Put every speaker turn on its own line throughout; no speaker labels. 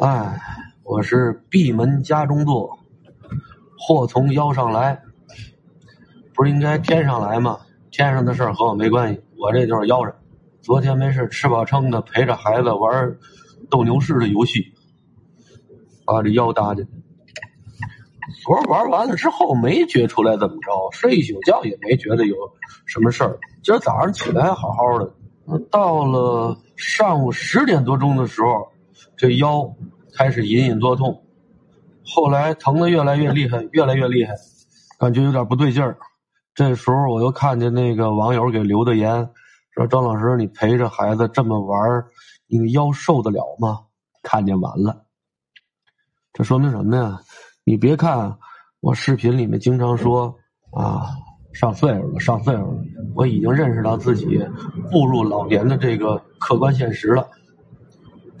哎，我是闭门家中坐，祸从腰上来。不是应该天上来吗？天上的事儿和我没关系，我这就是腰上。昨天没事吃饱撑的，陪着孩子玩斗牛士的游戏，把这腰搭进去。昨儿玩完了之后没觉出来怎么着，睡一宿觉也没觉得有什么事儿。今儿早上起来还好好的，到了上午十点多钟的时候，这腰开始隐隐作痛，后来疼的越来越厉害，越来越厉害，感觉有点不对劲儿。这时候我又看见那个网友给留的言，说张老师，你陪着孩子这么玩，你腰受得了吗？看见完了，这说明什么呀？你别看我视频里面经常说啊，上岁数了，上岁数了，我已经认识到自己步入老年的这个客观现实了。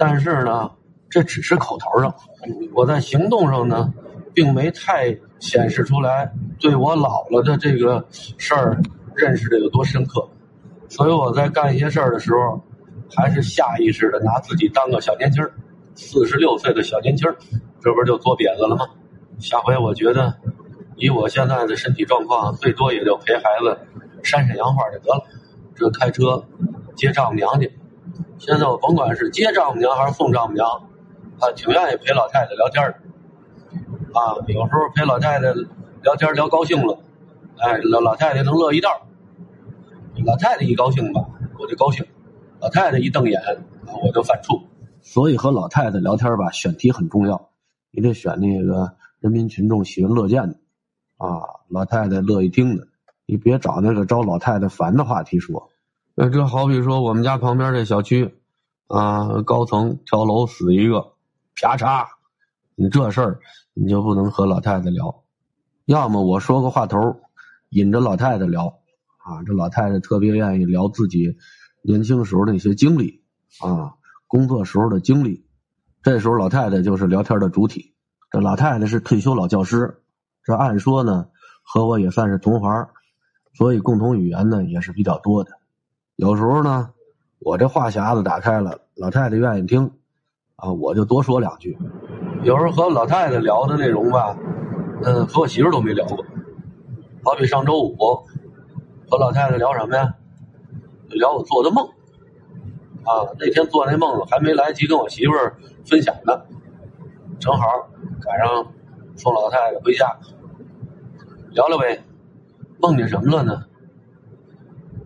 但是呢，这只是口头上，我在行动上呢，并没太显示出来对我老了的这个事儿认识的有多深刻。所以我在干一些事儿的时候，还是下意识的拿自己当个小年轻儿，四十六岁的小年轻儿，这不就坐瘪子了吗？下回我觉得，以我现在的身体状况，最多也就陪孩子扇扇洋画就得了。这开车接丈母娘去，现在我甭管是接丈母娘还是送丈母娘，啊，挺愿意陪老太太聊天的。啊，有时候陪老太太聊天聊高兴了，哎，老老太太能乐一道。老太太一高兴吧，我就高兴；老太太一瞪眼，我就犯怵。所以和老太太聊天吧，选题很重要，你得选那个。人民群众喜闻乐见的，啊，老太太乐意听的，你别找那个招老太太烦的话题说。这好比说我们家旁边这小区，啊，高层跳楼死一个，啪嚓，你这事儿你就不能和老太太聊。要么我说个话头，引着老太太聊，啊，这老太太特别愿意聊自己年轻时候的那些经历，啊，工作时候的经历，这时候老太太就是聊天的主体。这老太太是退休老教师，这按说呢和我也算是同行，所以共同语言呢也是比较多的。有时候呢，我这话匣子打开了，老太太愿意听，啊，我就多说两句。有时候和老太太聊的内容吧，嗯，和我媳妇都没聊过。好比上周五和老太太聊什么呀？聊我做的梦。啊，那天做那梦还没来得及跟我媳妇分享呢，正好。赶上送老太太回家，聊聊呗。梦见什么了呢？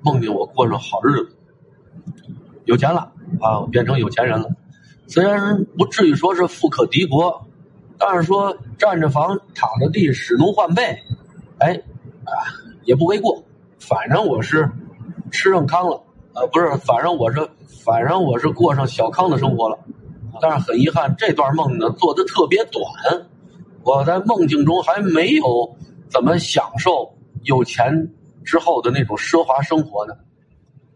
梦见我过上好日子，有钱了啊，我变成有钱人了。虽然不至于说是富可敌国，但是说占着房、躺着地、使奴换被，哎啊，也不为过。反正我是吃上糠了，呃，不是，反正我是，反正我是过上小康的生活了。但是很遗憾，这段梦呢做的特别短，我在梦境中还没有怎么享受有钱之后的那种奢华生活呢。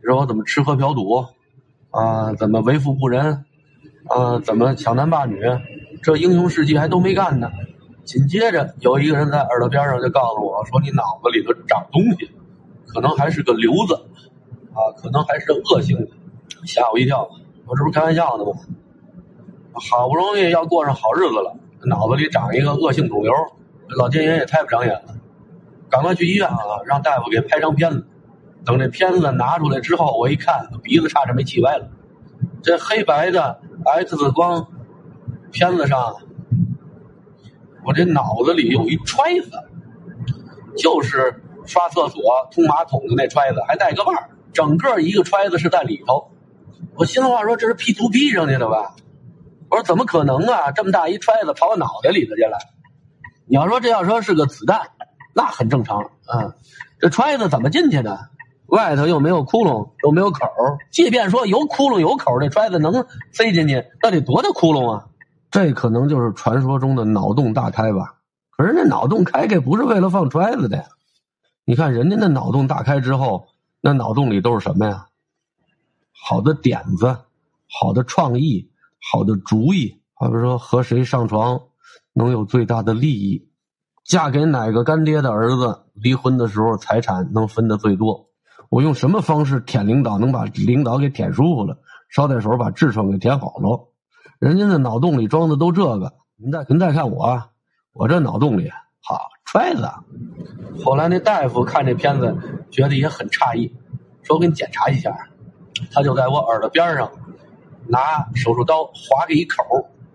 你说我怎么吃喝嫖赌啊？怎么为富不仁啊？怎么抢男霸女？这英雄事迹还都没干呢。紧接着有一个人在耳朵边上就告诉我说：“你脑子里头长东西，可能还是个瘤子啊，可能还是恶性的。”吓我一跳，我这不是开玩笑呢吗？好不容易要过上好日子了，脑子里长一个恶性肿瘤，老天爷也太不长眼了，赶快去医院啊，让大夫给拍张片子。等这片子拿出来之后，我一看，鼻子差点没气歪了。这黑白的 X 光片子上，我这脑子里有一揣子，就是刷厕所、通马桶的那揣子，还带个把儿，整个一个揣子是在里头。我心里话说，这是 P 图 P 上去的吧？我说怎么可能啊！这么大一揣子跑我脑袋里头去了。你要说这要说是个子弹，那很正常啊。这揣子怎么进去的？外头又没有窟窿，又没有口即便说有窟窿有口这揣子能塞进去，那得多大窟窿啊？这可能就是传说中的脑洞大开吧。可是那脑洞开开不是为了放揣子的呀。你看人家那脑洞大开之后，那脑洞里都是什么呀？好的点子，好的创意。好的主意，好比说和谁上床能有最大的利益，嫁给哪个干爹的儿子，离婚的时候财产能分的最多。我用什么方式舔领导能把领导给舔舒服了？捎带手把痔疮给舔好了。人家那脑洞里装的都这个。您再您再看我，我这脑洞里好揣子。后来那大夫看这片子，觉得也很诧异，说：“我给你检查一下。”他就在我耳朵边上拿手术刀划开一口，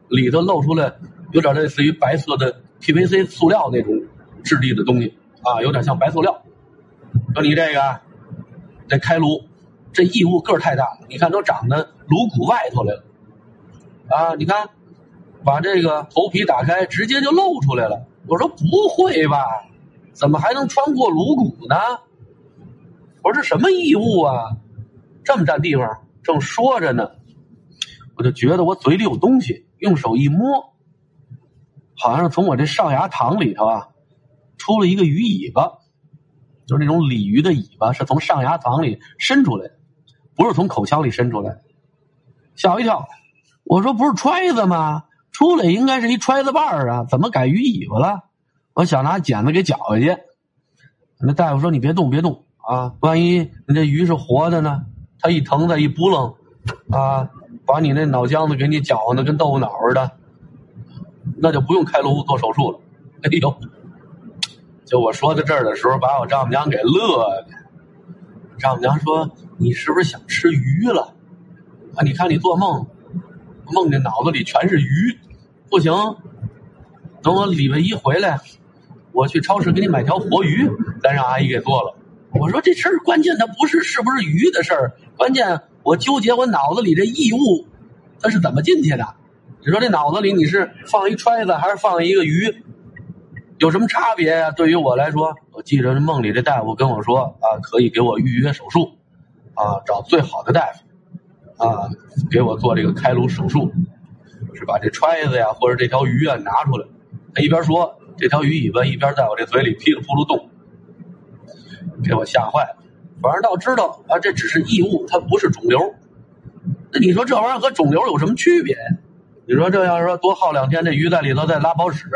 里头露出来有点类似于白色的 PVC 塑料那种质地的东西啊，有点像白塑料。说你这个这开颅，这异物个儿太大了，你看都长到颅骨外头来了啊！你看。把这个头皮打开，直接就露出来了。我说不会吧？怎么还能穿过颅骨呢？我说这什么异物啊？这么占地方？正说着呢，我就觉得我嘴里有东西，用手一摸，好像是从我这上牙膛里头啊，出了一个鱼尾巴，就是那种鲤鱼的尾巴，是从上牙膛里伸出来的，不是从口腔里伸出来的。吓我一跳！我说不是揣子吗？出来应该是一揣子把儿啊，怎么改鱼尾巴了？我想拿剪子给绞下去。那大夫说：“你别动，别动啊！万一你这鱼是活的呢？它一疼，它一扑棱，啊，把你那脑浆子给你搅和的跟豆腐脑似的，那就不用开颅做手术了。”哎呦！就我说到这儿的时候，把我丈母娘给乐的。丈母娘说：“你是不是想吃鱼了？啊，你看你做梦。”梦见脑子里全是鱼，不行，等我礼拜一回来，我去超市给你买条活鱼，咱让阿姨给做了。我说这事儿关键它不是是不是鱼的事儿，关键我纠结我脑子里这异物，它是怎么进去的？你说这脑子里你是放一揣子还是放一个鱼，有什么差别呀？对于我来说，我记着梦里这大夫跟我说啊，可以给我预约手术，啊，找最好的大夫。啊，给我做这个开颅手术，是把这揣子呀或者这条鱼啊拿出来。他一边说这条鱼尾巴，一边在我这嘴里噼里扑噜动，给我吓坏了。反正倒知道啊，这只是异物，它不是肿瘤。那你说这玩意儿和肿瘤有什么区别？你说这要是说多耗两天，这鱼在里头再拉泡屎，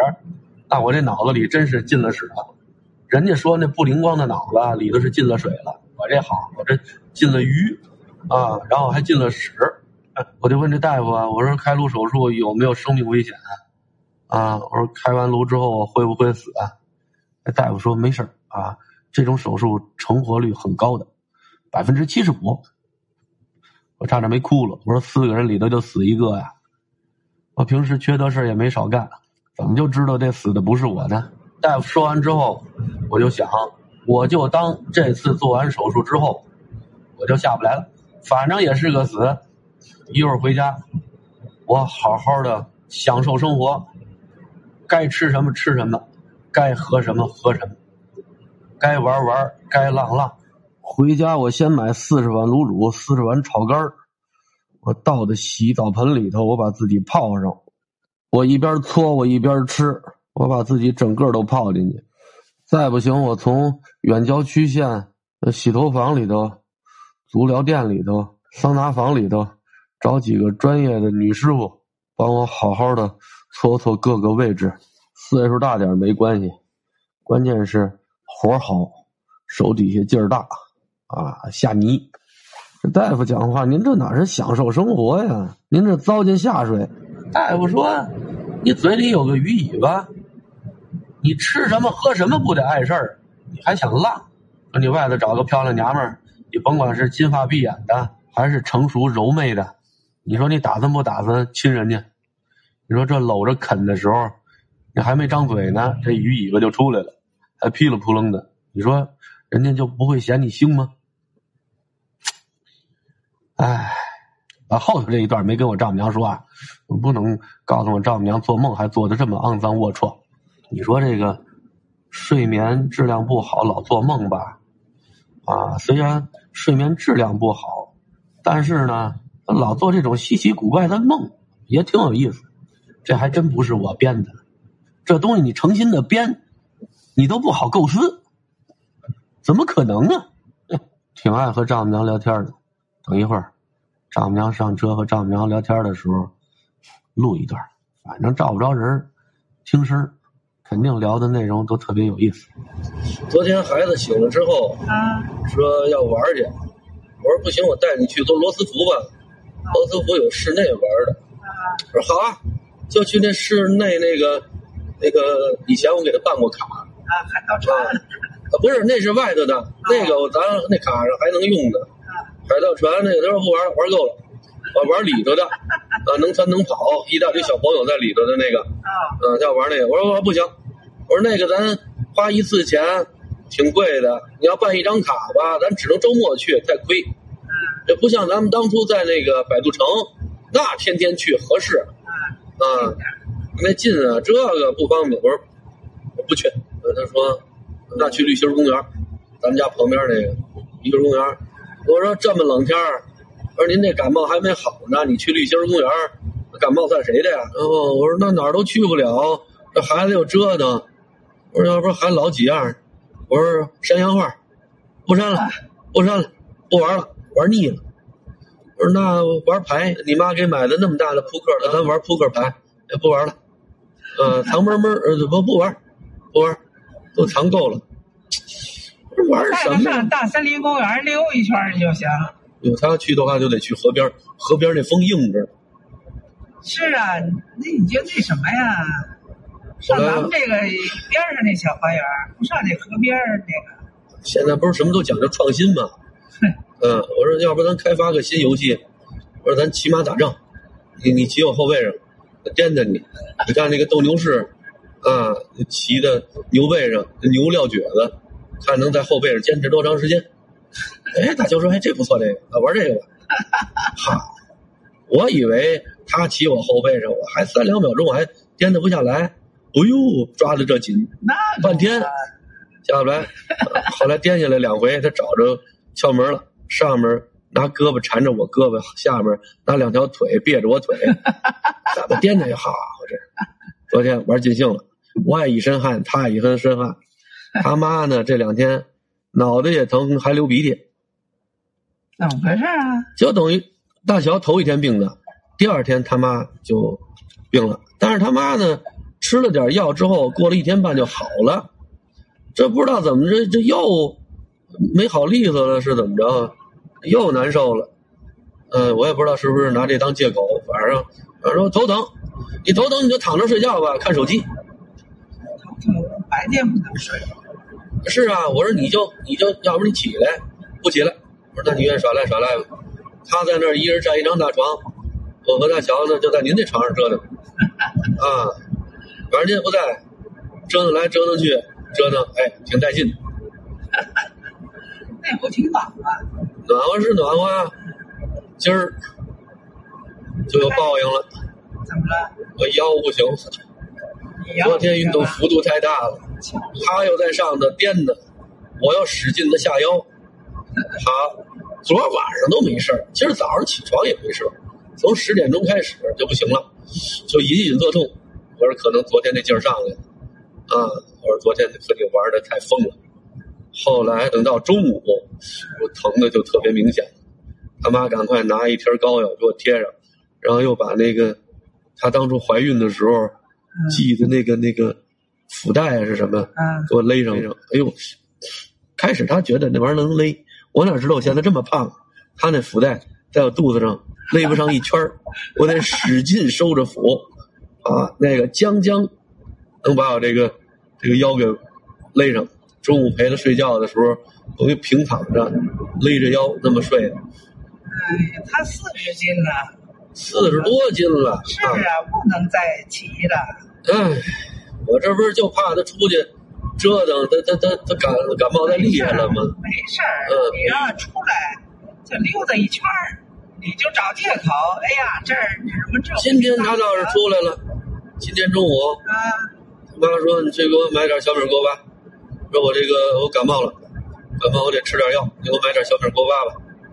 那我这脑子里真是进了屎了。人家说那不灵光的脑子里头是进了水了，我这好，我这进了鱼。啊，然后还进了屎，我就问这大夫啊，我说开颅手术有没有生命危险？啊，我说开完颅之后会不会死？那大夫说没事啊，这种手术成活率很高的，百分之七十五。我差点没哭了，我说四个人里头就死一个呀。我平时缺德事也没少干，怎么就知道这死的不是我呢？大夫说完之后，我就想，我就当这次做完手术之后，我就下不来了。反正也是个死，一会儿回家，我好好的享受生活，该吃什么吃什么，该喝什么喝什么，该玩玩，该浪浪。回家我先买四十碗卤煮，四十碗炒肝我倒在洗澡盆里头，我把自己泡上，我一边搓我一边吃，我把自己整个都泡进去。再不行，我从远郊区县洗头房里头。足疗店里头、桑拿房里头，找几个专业的女师傅，帮我好好的搓搓各个位置。岁数大点没关系，关键是活好，手底下劲儿大啊！下泥。这大夫讲话，您这哪是享受生活呀？您这糟践下水。大夫说：“你嘴里有个鱼尾巴，你吃什么喝什么不得碍事儿？你还想浪？说你外头找个漂亮娘们儿。”你甭管是金发碧眼的，还是成熟柔媚的，你说你打算不打算亲人家？你说这搂着啃的时候，你还没张嘴呢，这鱼尾巴就出来了，还噼里扑棱的。你说人家就不会嫌你腥吗？哎，啊，后头这一段没跟我丈母娘说啊，我不能告诉我丈母娘做梦还做的这么肮脏龌龊。你说这个睡眠质量不好，老做梦吧？啊，虽然睡眠质量不好，但是呢，老做这种稀奇古怪的梦也挺有意思。这还真不是我编的，这东西你诚心的编，你都不好构思，怎么可能呢？挺爱和丈母娘聊天的，等一会儿，丈母娘上车和丈母娘聊天的时候录一段，反正找不着人听声肯定聊的内容都特别有意思。昨天孩子醒了之后，啊，说要玩去。我说不行，我带你去做罗斯福吧。罗斯福有室内玩的，我说好啊，就去那室内那个那个以前我给他办过卡，
啊，海盗船，
啊不是那是外头的，那个咱那卡上还能用的。海盗船那个他说不玩，玩够了，我玩里头的，啊，能窜能跑，一大堆小朋友在里头的那个，
啊，
嗯，要玩那个。我说我不行，我说那个咱花一次钱挺贵的，你要办一张卡吧，咱只能周末去，太亏。
嗯
这不像咱们当初在那个百度城，那天天去合适
嗯，
啊，那近啊，这个不方便。我说我不去，呃他说那去绿心公园，咱们家旁边那个绿心公园。我说这么冷天儿，我说您这感冒还没好呢，你去绿心公园，感冒算谁的呀？然后我说那哪儿都去不了，这孩子又折腾。我说要不还老几样，我说山羊画，不删了，不删了，不玩了，玩腻了。我说那玩牌，你妈给买的那么大的扑克，那咱玩扑克牌，也不玩了。呃，藏闷闷，呃，不不玩，不玩，都藏够了。这玩
带
什么
上大森林公园溜一圈儿就行。
有他去的话，就得去河边，河边那风硬着。
是啊，那你就那什么呀？上咱们这个边上那小花园，不上那河边儿那个。
现在不是什么都讲究创新吗？嗯，我说要不咱开发个新游戏，我说咱骑马打仗，你你骑我后背上，我颠颠你。你看那个斗牛士，啊，骑的牛背上，牛撂蹶子，看能在后背上坚持多长时间。哎，大舅说，哎，这不错，这个啊，玩这个吧。哈，我以为他骑我后背上，我还三两秒钟，我还颠得不下来。哎呦，抓的这紧，
那
半天下不来。呃后来颠下来两回，他找着窍门了，上面拿胳膊缠着我胳膊，下面拿两条腿别着我腿，怎么颠的呀？好这昨天玩尽兴了，我也一身汗，他也一身身汗。他妈呢，这两天脑袋也疼，还流鼻涕，
怎么回事啊？
就等于大乔头一天病的，第二天他妈就病了。但是他妈呢，吃了点药之后，过了一天半就好了。这不知道怎么着，这又没好利索了，是怎么着？又难受了。嗯、我也不知道是不是拿这当借口。反正反正说头疼，你头疼你就躺着睡觉吧，看手机。
头疼，白天不能睡。
是啊，我说你就你就要不你起来，不起来，我说那你愿意耍赖耍赖吧。他在那儿一人占一张大床，我和大乔呢就在您那床上折腾，啊，反正您也不在，折腾来折腾去，折腾，哎，挺带劲的，
那不挺暖和？
暖和是暖和啊，今儿就有报应了，
怎么了？
我腰不行，昨天运动幅度太大了，他又在上头颠的，我要使劲的下腰。他，昨儿晚上都没事儿，今儿早上起床也没事儿，从十点钟开始就不行了，就隐隐作痛。我说可能昨天那劲儿上来了，啊，我说昨天和你玩的太疯了。后来等到中午，我疼的就特别明显，他妈赶快拿一贴膏药给我贴上，然后又把那个她当初怀孕的时候系的那个那个腹带是什么，
嗯
给我勒上上。哎呦，开始他觉得那玩意儿能勒，我哪知道我现在这么胖，他那腹带在我肚子上勒不上一圈儿我得使劲收着腹，啊，那个将将能把我这个这个腰给勒上。中午陪他睡觉的时候，我就平躺着勒着腰那么睡的，
哎呀，他四十斤了，
四十多斤了。
是啊，不能再骑了。
哎，我这不是就怕他出去折腾，他他他他感感冒太厉害了吗？
没事儿，
嗯
你让他出来就溜达一圈儿，你就找借口。哎呀，这儿什么这？
今天他倒是出来了，今天中午
啊，
他妈说你去给我买点小米锅巴，说我这个我感冒了，感冒我得吃点药，你给我买点小米锅巴吧。